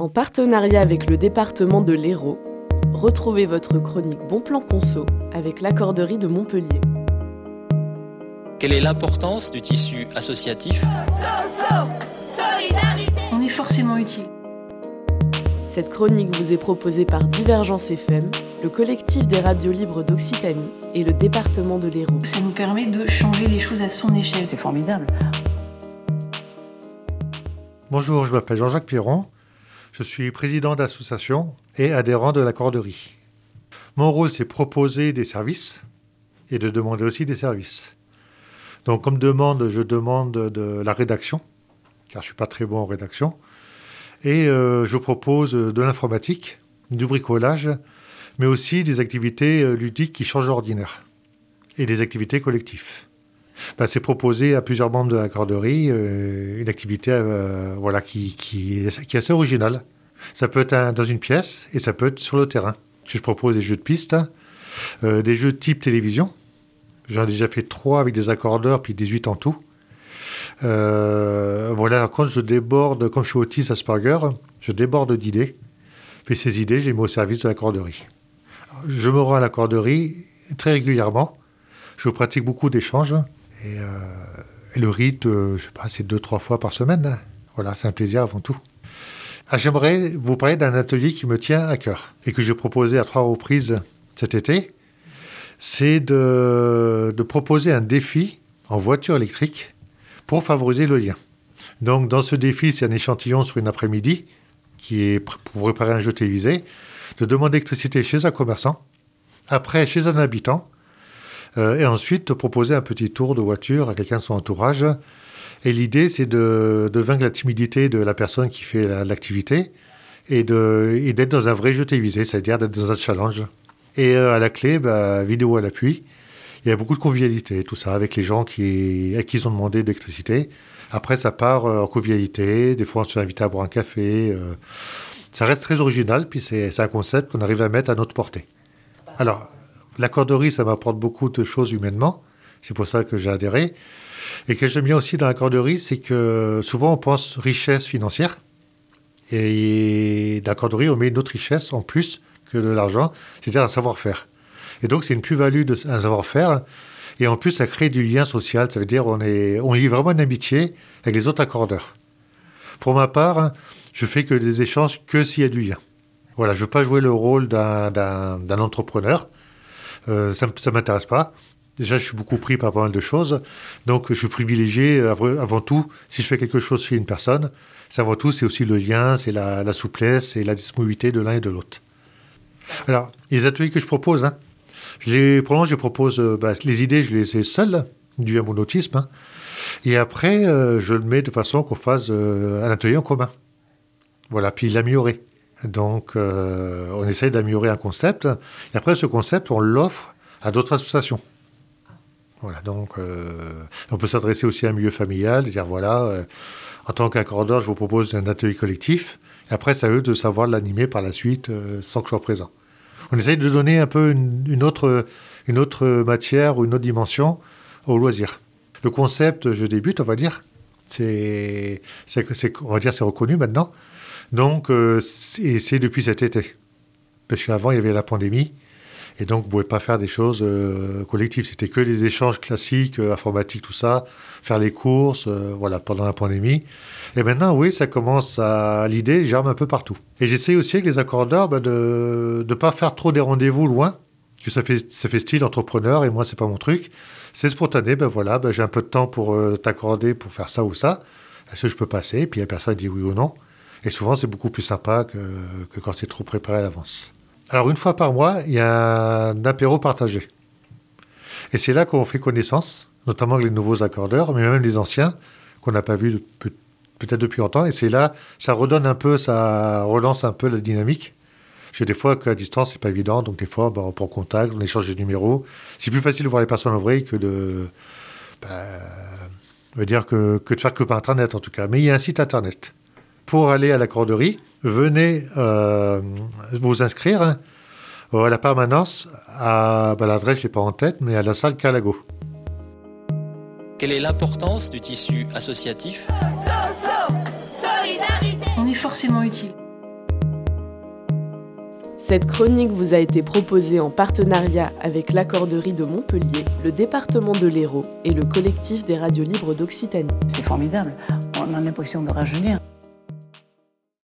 En partenariat avec le département de l'Hérault, retrouvez votre chronique Bon Plan Conso avec l'accorderie de Montpellier. Quelle est l'importance du tissu associatif? On est forcément utile. Cette chronique vous est proposée par Divergence FM, le collectif des radios libres d'Occitanie et le département de l'Hérault. Ça nous permet de changer les choses à son échelle. C'est formidable. Bonjour, je m'appelle Jean-Jacques Piron. Je suis président d'association et adhérent de la corderie. Mon rôle, c'est proposer des services et de demander aussi des services. Donc, comme demande, je demande de la rédaction, car je ne suis pas très bon en rédaction. Et euh, je propose de l'informatique, du bricolage, mais aussi des activités euh, ludiques qui changent l'ordinaire et des activités collectives. Ben, c'est proposé à plusieurs membres de la corderie euh, une activité voilà, qui, qui, est, qui, est, assez originale. Ça peut être dans une pièce et ça peut être sur le terrain. Je propose des jeux de piste, des jeux type télévision. J'en ai déjà fait trois avec des accordeurs, puis 18 en tout. Euh, voilà, quand je déborde, comme je suis autiste Asperger, je déborde d'idées. Et ces idées, je les mets au service de la corderie. Je me rends à la corderie très régulièrement. Je pratique beaucoup d'échanges. Et, euh, le rythme, euh, je sais pas, c'est deux, trois fois par semaine. Voilà, c'est un plaisir avant tout. Ah, j'aimerais vous parler d'un atelier qui me tient à cœur et que j'ai proposé à trois reprises cet été. C'est de, de proposer un défi en voiture électrique pour favoriser le lien. Donc dans ce défi, c'est un échantillon sur une après-midi qui est pour préparer un jeu télévisé, de demander l'électricité chez un commerçant, après chez un habitant, et ensuite de proposer un petit tour de voiture à quelqu'un de son entourage. Et l'idée, c'est de, de, vaincre la timidité de la personne qui fait l'activité et d'être dans un vrai jeu télévisé, c'est-à-dire d'être dans un challenge. Et euh, à la clé, bah, vidéo à l'appui, il y a beaucoup de convivialité, tout ça, avec les gens qui, à qui ils ont demandé d'électricité. Après, ça part euh, en convivialité. Des fois, on se fait inviter à boire un café. Euh. ça reste très original, puis c'est un concept qu'on arrive à mettre à notre portée. Alors, la corderie, ça m'apporte beaucoup de choses humainement. C'est pour ça que j'ai adhéré. Et que j'aime bien aussi dans la corderie, c'est que souvent on pense richesse financière. Et dans la corderie, on met une autre richesse en plus que de l'argent, c'est-à-dire un savoir-faire. Et donc, c'est une plus-value d'un savoir-faire. Et en plus, ça crée du lien social. Ça veut dire on, est, on lit vraiment une amitié avec les autres accordeurs. Pour ma part, je fais que des échanges que s'il y a du lien. Voilà, je ne veux pas jouer le rôle d'un entrepreneur. Euh, ça ne m'intéresse pas. Déjà, je suis beaucoup pris par pas mal de choses. Donc, je suis privilégié avant tout, si je fais quelque chose chez une personne, c'est avant tout, c'est aussi le lien, c'est la, souplesse et la disponibilité de l'un et de l'autre. Alors, les ateliers que je propose, hein, je pour je propose euh, bah, les idées, je les ai seules, dû à mon autisme. Hein. Et après, euh, je le mets de façon qu'on fasse un atelier en commun. Voilà, puis l'améliorer. Donc, on essaye d'améliorer un concept. Et après, ce concept, on l'offre à d'autres associations. Voilà, donc on peut s'adresser aussi à un milieu familial, dire voilà, en tant qu'accordeur, je vous propose un atelier collectif. Et après, c'est à eux de savoir l'animer par la suite sans que je sois présent on essaye de donner un peu une, autre, une autre matière ou une autre dimension au loisir. Le concept, je débute, on va dire, c'est, on va dire, c'est reconnu maintenant. Donc, euh, c'est depuis cet été. Parce qu'avant, il y avait la pandémie. Et donc, vous ne pouvez pas faire des choses euh, collectives. C'était que des échanges classiques, euh, informatiques, tout ça, faire les courses, voilà, pendant la pandémie. Et maintenant, oui, ça commence à. L'idée germe un peu partout. Et j'essaie aussi avec les accordeurs bah, de ne pas faire trop des rendez-vous loin, que ça fait, ça fait style entrepreneur, et moi, c'est pas mon truc. C'est spontané, ben voilà, ben j'ai un peu de temps pour euh, t'accorder pour faire ça ou ça. Est-ce que je peux passer? Puis la personne dit oui ou non. Et souvent, c'est beaucoup plus sympa que, quand c'est trop préparé à l'avance. Alors, une fois par mois, il y a un apéro partagé. Et c'est là qu'on fait connaissance, notamment avec les nouveaux accordeurs, mais même les anciens, qu'on n'a pas vus peut-être depuis longtemps. Et c'est là, ça redonne un peu, ça relance un peu la dynamique. J'ai des fois qu'à distance, c'est pas évident. Donc, des fois, bah, on prend contact, on échange des numéros. C'est plus facile de voir les personnes en vrai que de. Bah, dire que, que, de faire que par Internet, en tout cas. Mais il y a un site Internet. Pour aller à la corderie, venez euh, vous inscrire hein, à la permanence à bah, l'adresse, je n'ai pas en tête, mais à la salle Calago. Quelle est l'importance du tissu associatif? On est forcément utile. Cette chronique vous a été proposée en partenariat avec l'accorderie de Montpellier, le département de l'Hérault et le collectif des radios libres d'Occitanie. C'est formidable, on a l'impression de rajeunir.